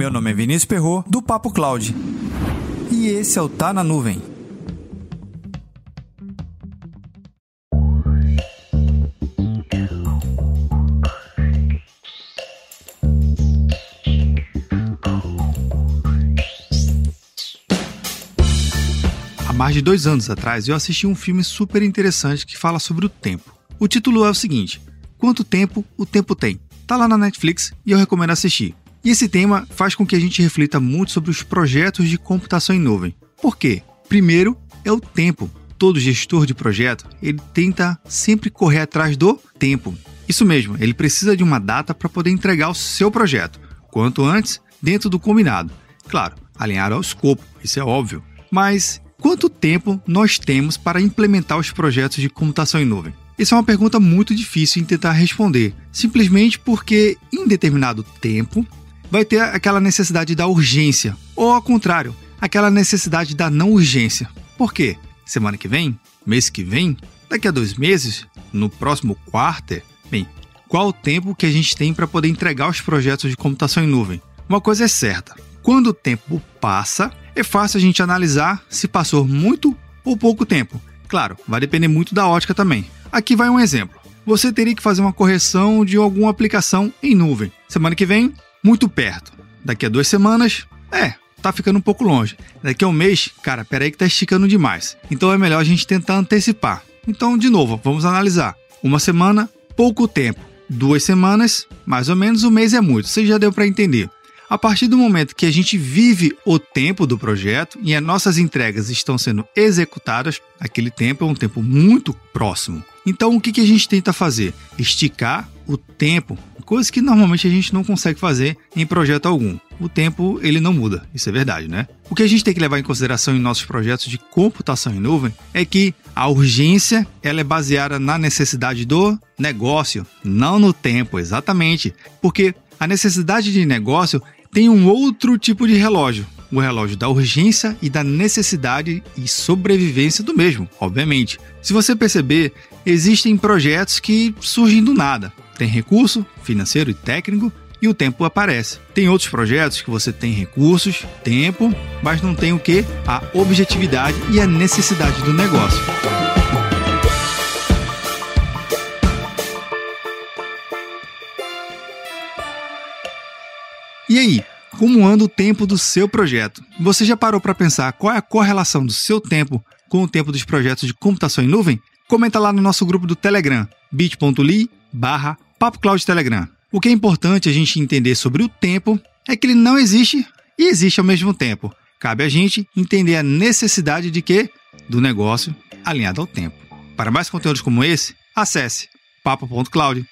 Meu nome é Vinícius Perro do Papo Cloud. E esse é o Tá na Nuvem. Há mais de dois anos atrás, eu assisti um filme super interessante que fala sobre o tempo. O título é o seguinte: Quanto tempo o tempo tem? Tá lá na Netflix e eu recomendo assistir. E esse tema faz com que a gente reflita muito sobre os projetos de computação em nuvem. Por quê? Primeiro é o tempo. Todo gestor de projeto, ele tenta sempre correr atrás do tempo. Isso mesmo, ele precisa de uma data para poder entregar o seu projeto, quanto antes, dentro do combinado. Claro, alinhar ao escopo, isso é óbvio. Mas quanto tempo nós temos para implementar os projetos de computação em nuvem? Essa é uma pergunta muito difícil em tentar responder, simplesmente porque em determinado tempo vai ter aquela necessidade da urgência, ou ao contrário, aquela necessidade da não urgência. Por quê? Semana que vem? Mês que vem? Daqui a dois meses? No próximo quarto? Bem, qual o tempo que a gente tem para poder entregar os projetos de computação em nuvem? Uma coisa é certa: quando o tempo passa, é fácil a gente analisar se passou muito ou pouco tempo. Claro, vai depender muito da ótica também. Aqui vai um exemplo. Você teria que fazer uma correção de alguma aplicação em nuvem. Semana que vem, muito perto. Daqui a duas semanas, é, tá ficando um pouco longe. Daqui a um mês, cara, peraí que tá esticando demais. Então é melhor a gente tentar antecipar. Então, de novo, vamos analisar. Uma semana, pouco tempo. Duas semanas, mais ou menos, um mês é muito. Você já deu para entender. A partir do momento que a gente vive o tempo do projeto e as nossas entregas estão sendo executadas, aquele tempo é um tempo muito próximo. Então, o que, a gente tenta fazer? Esticar o tempo, coisa que normalmente a gente não consegue fazer em projeto algum. O tempo ele não muda, isso é verdade, né? O que a gente tem que levar em consideração em nossos projetos de computação em nuvem é que a urgência ela é baseada na necessidade do negócio, não no tempo, exatamente. Porque a necessidade de negócio tem um outro tipo de relógio, o relógio da urgência e da necessidade e sobrevivência do mesmo, obviamente. Se você perceber, existem projetos que surgem do nada. Tem recurso financeiro e técnico e o tempo aparece. Tem outros projetos que você tem recursos, tempo, mas não tem o que? A objetividade e a necessidade do negócio. E aí, como anda o tempo do seu projeto? Você já parou para pensar qual é a correlação do seu tempo com o tempo dos projetos de computação em nuvem? Comenta lá no nosso grupo do Telegram, bit.ly barra Telegram. O que é importante a gente entender sobre o tempo é que ele não existe e existe ao mesmo tempo. Cabe a gente entender a necessidade de quê? Do negócio alinhado ao tempo. Para mais conteúdos como esse, acesse papo.cloud.